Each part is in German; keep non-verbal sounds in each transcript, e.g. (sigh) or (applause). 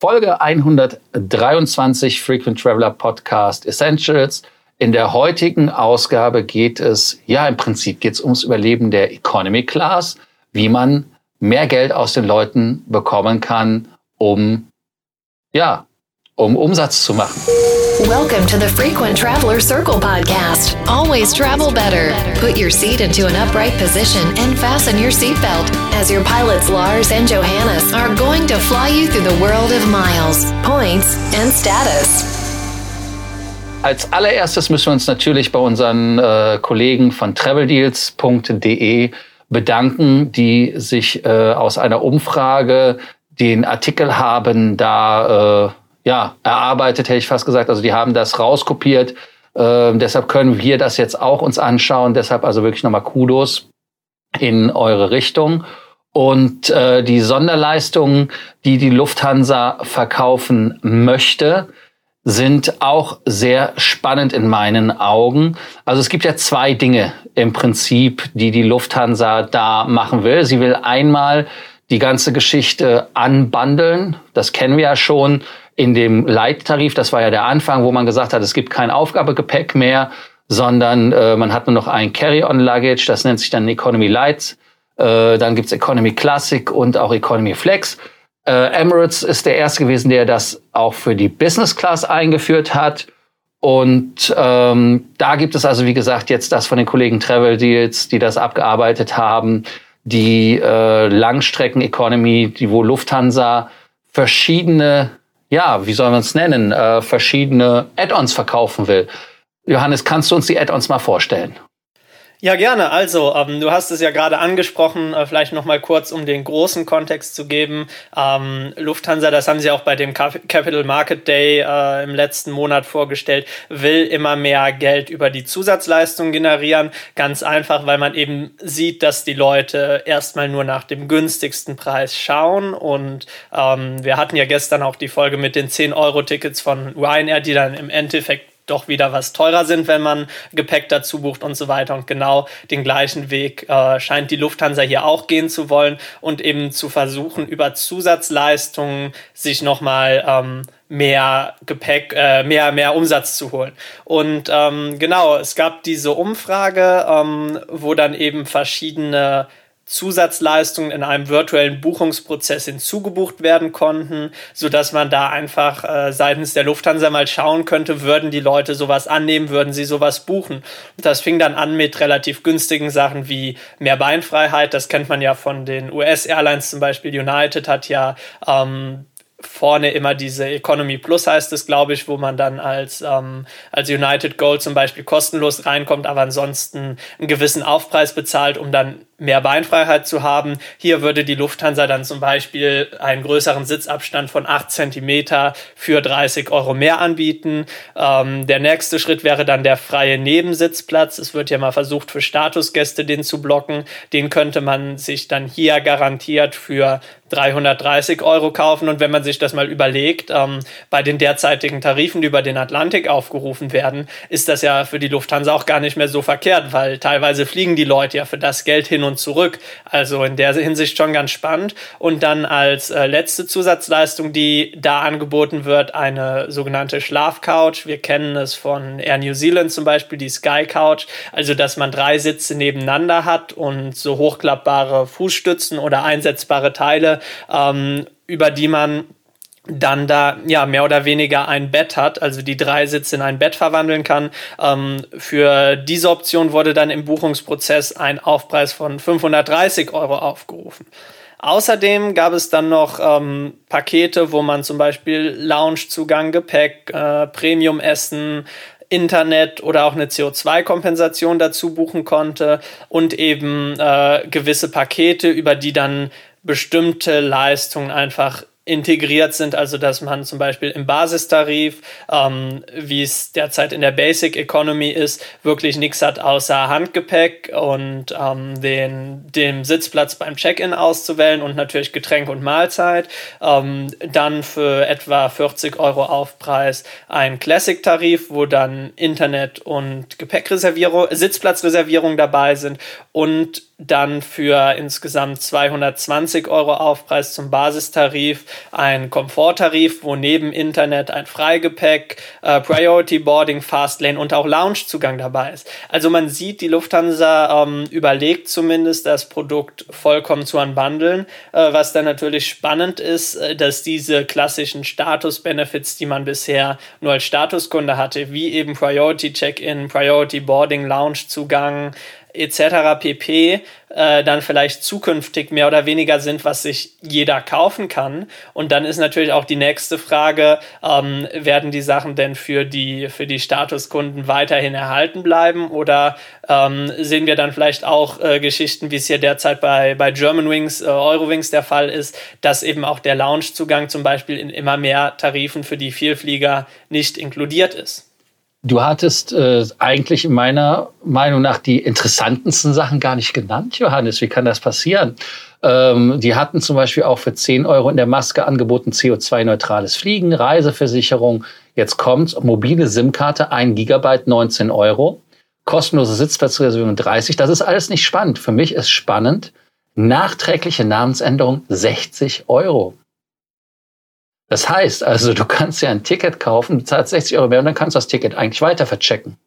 Folge 123 Frequent Traveler Podcast Essentials. In der heutigen Ausgabe geht es, ja, im Prinzip geht es ums Überleben der Economy Class, wie man mehr Geld aus den Leuten bekommen kann, um, ja, um Umsatz zu machen. Welcome to the Frequent Traveler Circle podcast. Always travel better. Put your seat into an upright position and fasten your seatbelt as your pilots Lars and Johannes are going to fly you through the world of miles, points and status. Als allererstes müssen wir uns natürlich bei unseren äh, Kollegen von traveldeals.de bedanken, die sich äh, aus einer Umfrage den Artikel haben da äh, ja, erarbeitet, hätte ich fast gesagt. Also die haben das rauskopiert. Äh, deshalb können wir das jetzt auch uns anschauen. Deshalb also wirklich nochmal Kudos in eure Richtung. Und äh, die Sonderleistungen, die die Lufthansa verkaufen möchte, sind auch sehr spannend in meinen Augen. Also es gibt ja zwei Dinge im Prinzip, die die Lufthansa da machen will. Sie will einmal die ganze Geschichte anbandeln. Das kennen wir ja schon in dem Leittarif, das war ja der Anfang, wo man gesagt hat, es gibt kein Aufgabegepäck mehr, sondern äh, man hat nur noch ein Carry-on-Luggage, das nennt sich dann Economy Light. Äh, dann gibt's Economy Classic und auch Economy Flex. Äh, Emirates ist der erste gewesen, der das auch für die Business Class eingeführt hat. Und ähm, da gibt es also, wie gesagt, jetzt das von den Kollegen Travel Deals, die das abgearbeitet haben, die äh, Langstrecken-Economy, die wo Lufthansa verschiedene ja, wie soll man es nennen, äh, verschiedene Add-ons verkaufen will. Johannes, kannst du uns die Add-ons mal vorstellen? Ja, gerne. Also, ähm, du hast es ja gerade angesprochen, äh, vielleicht noch mal kurz, um den großen Kontext zu geben. Ähm, Lufthansa, das haben sie auch bei dem Capital Market Day äh, im letzten Monat vorgestellt, will immer mehr Geld über die Zusatzleistung generieren. Ganz einfach, weil man eben sieht, dass die Leute erstmal nur nach dem günstigsten Preis schauen. Und ähm, wir hatten ja gestern auch die Folge mit den 10-Euro-Tickets von Ryanair, die dann im Endeffekt doch wieder was teurer sind, wenn man Gepäck dazu bucht und so weiter. Und genau den gleichen Weg äh, scheint die Lufthansa hier auch gehen zu wollen und eben zu versuchen, über Zusatzleistungen sich nochmal ähm, mehr Gepäck, äh, mehr, mehr Umsatz zu holen. Und ähm, genau, es gab diese Umfrage, ähm, wo dann eben verschiedene Zusatzleistungen in einem virtuellen Buchungsprozess hinzugebucht werden konnten, so dass man da einfach äh, seitens der Lufthansa mal schauen könnte, würden die Leute sowas annehmen, würden sie sowas buchen. Und das fing dann an mit relativ günstigen Sachen wie mehr Beinfreiheit. Das kennt man ja von den US-Airlines zum Beispiel. United hat ja ähm, vorne immer diese Economy Plus heißt es, glaube ich, wo man dann als, ähm, als United Gold zum Beispiel kostenlos reinkommt, aber ansonsten einen gewissen Aufpreis bezahlt, um dann mehr Beinfreiheit zu haben. Hier würde die Lufthansa dann zum Beispiel einen größeren Sitzabstand von 8 Zentimeter für 30 Euro mehr anbieten. Ähm, der nächste Schritt wäre dann der freie Nebensitzplatz. Es wird ja mal versucht, für Statusgäste den zu blocken. Den könnte man sich dann hier garantiert für 330 Euro kaufen. Und wenn man sich das mal überlegt, ähm, bei den derzeitigen Tarifen, die über den Atlantik aufgerufen werden, ist das ja für die Lufthansa auch gar nicht mehr so verkehrt, weil teilweise fliegen die Leute ja für das Geld hin und zurück. Also in der Hinsicht schon ganz spannend. Und dann als äh, letzte Zusatzleistung, die da angeboten wird, eine sogenannte Schlafcouch. Wir kennen es von Air New Zealand zum Beispiel, die Sky Couch. Also, dass man drei Sitze nebeneinander hat und so hochklappbare Fußstützen oder einsetzbare Teile, ähm, über die man dann da ja mehr oder weniger ein Bett hat, also die drei Sitze in ein Bett verwandeln kann. Ähm, für diese Option wurde dann im Buchungsprozess ein Aufpreis von 530 Euro aufgerufen. Außerdem gab es dann noch ähm, Pakete, wo man zum Beispiel Loungezugang, Gepäck, äh, Premium-Essen, Internet oder auch eine CO2-Kompensation dazu buchen konnte und eben äh, gewisse Pakete, über die dann bestimmte Leistungen einfach integriert sind, also dass man zum Beispiel im Basistarif, ähm, wie es derzeit in der Basic Economy ist, wirklich nichts hat außer Handgepäck und ähm, den, den Sitzplatz beim Check-in auszuwählen und natürlich Getränk und Mahlzeit. Ähm, dann für etwa 40 Euro Aufpreis ein Classic-Tarif, wo dann Internet und Gepäckreservierung, Sitzplatzreservierung dabei sind und dann für insgesamt 220 Euro Aufpreis zum Basistarif ein Komforttarif, wo neben Internet ein Freigepäck, äh, Priority Boarding, Fastlane und auch Loungezugang dabei ist. Also man sieht, die Lufthansa ähm, überlegt zumindest, das Produkt vollkommen zu unbundeln, äh, was dann natürlich spannend ist, äh, dass diese klassischen Status-Benefits, die man bisher nur als Statuskunde hatte, wie eben Priority Check-in, Priority Boarding, Loungezugang, etc. pp. Äh, dann vielleicht zukünftig mehr oder weniger sind, was sich jeder kaufen kann. Und dann ist natürlich auch die nächste Frage, ähm, werden die Sachen denn für die, für die Statuskunden weiterhin erhalten bleiben oder ähm, sehen wir dann vielleicht auch äh, Geschichten, wie es hier derzeit bei, bei Germanwings, äh, Eurowings der Fall ist, dass eben auch der Loungezugang zum Beispiel in immer mehr Tarifen für die Vielflieger nicht inkludiert ist? Du hattest äh, eigentlich in meiner Meinung nach die interessantesten Sachen gar nicht genannt, Johannes. Wie kann das passieren? Ähm, die hatten zum Beispiel auch für 10 Euro in der Maske angeboten CO2-neutrales Fliegen, Reiseversicherung. Jetzt kommt mobile SIM-Karte, 1 Gigabyte, 19 Euro. Kostenlose Sitzplatzreservierung 30. Das ist alles nicht spannend. Für mich ist spannend, nachträgliche Namensänderung 60 Euro. Das heißt also, du kannst ja ein Ticket kaufen, bezahlst 60 Euro mehr und dann kannst du das Ticket eigentlich weiter verchecken.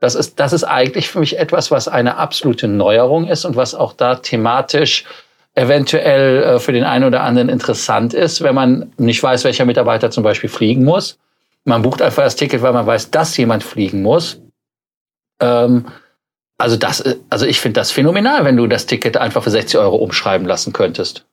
Das ist, das ist eigentlich für mich etwas, was eine absolute Neuerung ist und was auch da thematisch eventuell äh, für den einen oder anderen interessant ist, wenn man nicht weiß, welcher Mitarbeiter zum Beispiel fliegen muss. Man bucht einfach das Ticket, weil man weiß, dass jemand fliegen muss. Ähm, also das, also ich finde das phänomenal, wenn du das Ticket einfach für 60 Euro umschreiben lassen könntest.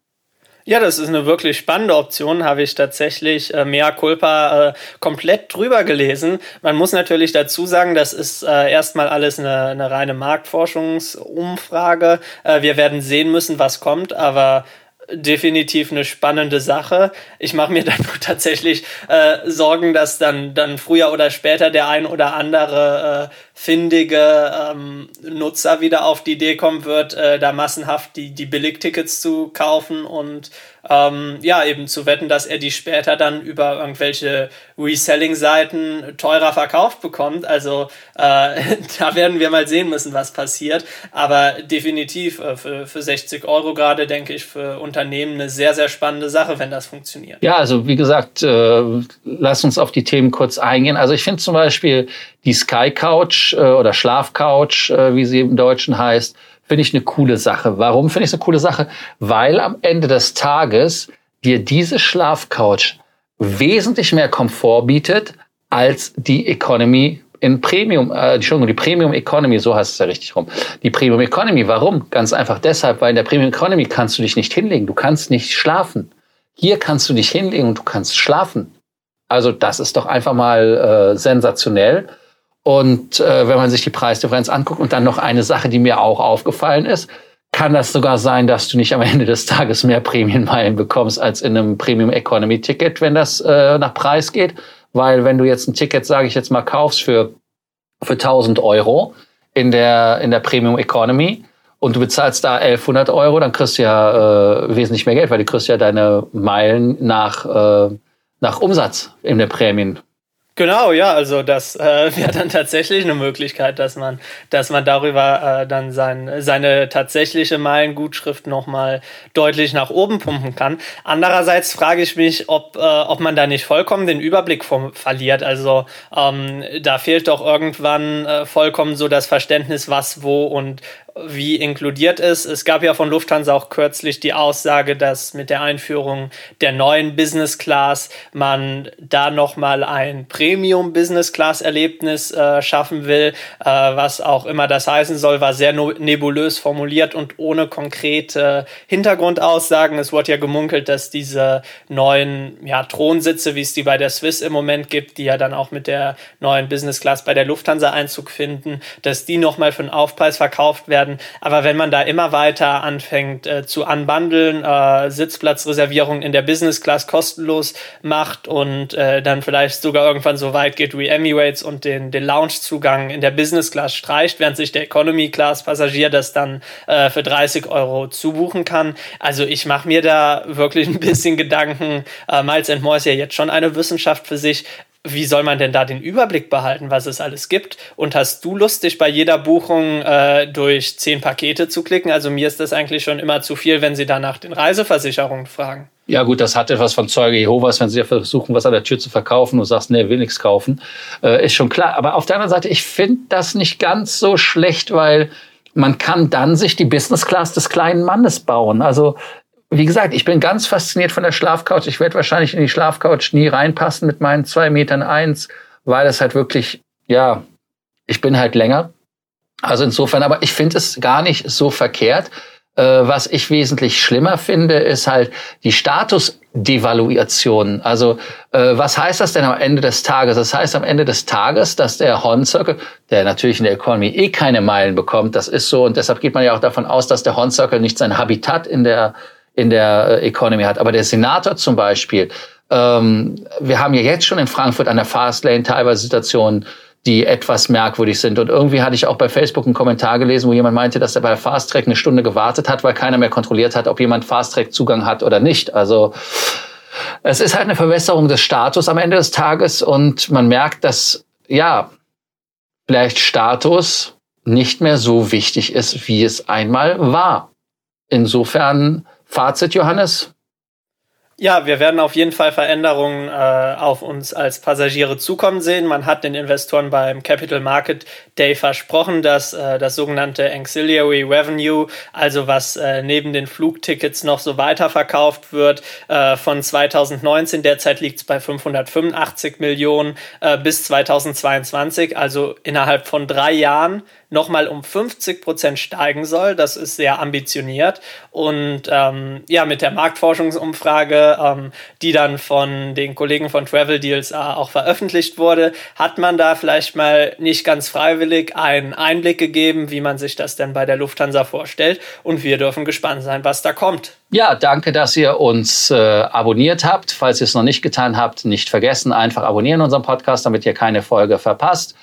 Ja, das ist eine wirklich spannende Option, habe ich tatsächlich äh, mea culpa äh, komplett drüber gelesen. Man muss natürlich dazu sagen, das ist äh, erstmal alles eine, eine reine Marktforschungsumfrage. Äh, wir werden sehen müssen, was kommt, aber definitiv eine spannende Sache. Ich mache mir dann (laughs) tatsächlich äh, Sorgen, dass dann, dann früher oder später der ein oder andere äh, findige ähm, Nutzer wieder auf die Idee kommen wird, äh, da massenhaft die, die Billigtickets zu kaufen und ähm, ja, eben zu wetten, dass er die später dann über irgendwelche Reselling-Seiten teurer verkauft bekommt. Also äh, (laughs) da werden wir mal sehen müssen, was passiert. Aber definitiv äh, für, für 60 Euro gerade, denke ich, für Unternehmen eine sehr, sehr spannende Sache, wenn das funktioniert. Ja, also wie gesagt, äh, lass uns auf die Themen kurz eingehen. Also ich finde zum Beispiel die Sky Couch äh, oder Schlafcouch, äh, wie sie im Deutschen heißt, finde ich eine coole Sache. Warum finde ich es eine coole Sache? Weil am Ende des Tages dir diese Schlafcouch wesentlich mehr Komfort bietet als die Economy in Premium, äh, Entschuldigung, die Premium Economy, so heißt es ja richtig rum. Die Premium Economy, warum? Ganz einfach deshalb, weil in der Premium Economy kannst du dich nicht hinlegen, du kannst nicht schlafen. Hier kannst du dich hinlegen und du kannst schlafen. Also das ist doch einfach mal äh, sensationell. Und äh, wenn man sich die Preisdifferenz anguckt und dann noch eine Sache, die mir auch aufgefallen ist, kann das sogar sein, dass du nicht am Ende des Tages mehr Prämienmeilen bekommst als in einem Premium Economy Ticket, wenn das äh, nach Preis geht. Weil wenn du jetzt ein Ticket, sage ich jetzt mal, kaufst für, für 1000 Euro in der, in der Premium Economy und du bezahlst da 1100 Euro, dann kriegst du ja äh, wesentlich mehr Geld, weil du kriegst ja deine Meilen nach, äh, nach Umsatz in der Prämien. Genau, ja, also das äh, (laughs) wäre dann tatsächlich eine Möglichkeit, dass man, dass man darüber äh, dann sein, seine tatsächliche Meilengutschrift nochmal deutlich nach oben pumpen kann. Andererseits frage ich mich, ob, äh, ob man da nicht vollkommen den Überblick vom, verliert. Also ähm, da fehlt doch irgendwann äh, vollkommen so das Verständnis, was, wo und wie inkludiert ist. Es gab ja von Lufthansa auch kürzlich die Aussage, dass mit der Einführung der neuen Business Class man da nochmal ein Premium Business Class Erlebnis äh, schaffen will, äh, was auch immer das heißen soll, war sehr nebulös formuliert und ohne konkrete Hintergrundaussagen. Es wurde ja gemunkelt, dass diese neuen ja, Thronsitze, wie es die bei der Swiss im Moment gibt, die ja dann auch mit der neuen Business Class bei der Lufthansa Einzug finden, dass die nochmal für einen Aufpreis verkauft werden werden. Aber wenn man da immer weiter anfängt äh, zu unbundeln, äh, Sitzplatzreservierungen in der Business Class kostenlos macht und äh, dann vielleicht sogar irgendwann so weit geht wie Emirates und den, den Loungezugang in der Business Class streicht, während sich der Economy Class Passagier das dann äh, für 30 Euro zubuchen kann. Also ich mache mir da wirklich ein bisschen Gedanken. Äh, Miles More ist ja jetzt schon eine Wissenschaft für sich wie soll man denn da den Überblick behalten, was es alles gibt? Und hast du Lust, dich bei jeder Buchung äh, durch zehn Pakete zu klicken? Also mir ist das eigentlich schon immer zu viel, wenn sie danach den Reiseversicherungen fragen. Ja gut, das hat etwas von Zeuge Jehovas, wenn sie versuchen, was an der Tür zu verkaufen und sagst, nee, will nichts kaufen, äh, ist schon klar. Aber auf der anderen Seite, ich finde das nicht ganz so schlecht, weil man kann dann sich die Business Class des kleinen Mannes bauen. Also wie gesagt, ich bin ganz fasziniert von der Schlafcouch. Ich werde wahrscheinlich in die Schlafcouch nie reinpassen mit meinen zwei Metern eins, weil es halt wirklich, ja, ich bin halt länger. Also insofern, aber ich finde es gar nicht so verkehrt. Äh, was ich wesentlich schlimmer finde, ist halt die Statusdevaluation. Also äh, was heißt das denn am Ende des Tages? Das heißt am Ende des Tages, dass der Horn Circle, der natürlich in der Economy eh keine Meilen bekommt, das ist so und deshalb geht man ja auch davon aus, dass der Horn Circle nicht sein Habitat in der in der äh, Economy hat. Aber der Senator zum Beispiel, ähm, wir haben ja jetzt schon in Frankfurt an der Fastlane teilweise Situationen, die etwas merkwürdig sind. Und irgendwie hatte ich auch bei Facebook einen Kommentar gelesen, wo jemand meinte, dass er bei Fast eine Stunde gewartet hat, weil keiner mehr kontrolliert hat, ob jemand Fast Zugang hat oder nicht. Also es ist halt eine Verbesserung des Status am Ende des Tages und man merkt, dass ja vielleicht Status nicht mehr so wichtig ist, wie es einmal war. Insofern Fazit, Johannes? Ja, wir werden auf jeden Fall Veränderungen äh, auf uns als Passagiere zukommen sehen. Man hat den Investoren beim Capital Market Day versprochen, dass äh, das sogenannte Ancillary Revenue, also was äh, neben den Flugtickets noch so weiterverkauft wird, äh, von 2019, derzeit liegt es bei 585 Millionen, äh, bis 2022, also innerhalb von drei Jahren, nochmal um 50 Prozent steigen soll. Das ist sehr ambitioniert. Und ähm, ja, mit der Marktforschungsumfrage, ähm, die dann von den Kollegen von Travel Deals äh, auch veröffentlicht wurde, hat man da vielleicht mal nicht ganz freiwillig einen Einblick gegeben, wie man sich das denn bei der Lufthansa vorstellt. Und wir dürfen gespannt sein, was da kommt. Ja, danke, dass ihr uns äh, abonniert habt. Falls ihr es noch nicht getan habt, nicht vergessen, einfach abonnieren unseren Podcast, damit ihr keine Folge verpasst.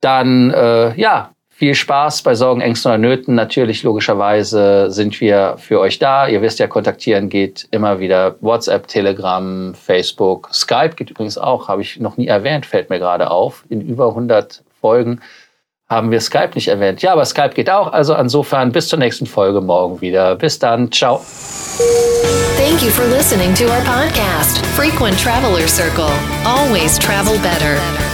Dann, äh, ja, viel Spaß bei Sorgen, Ängsten oder Nöten. Natürlich, logischerweise sind wir für euch da. Ihr wisst ja, kontaktieren geht immer wieder WhatsApp, Telegram, Facebook, Skype geht übrigens auch, habe ich noch nie erwähnt, fällt mir gerade auf. In über 100 Folgen haben wir Skype nicht erwähnt. Ja, aber Skype geht auch. Also insofern bis zur nächsten Folge morgen wieder. Bis dann. Ciao. Thank you for listening to our podcast, Frequent Traveler Circle. Always travel better.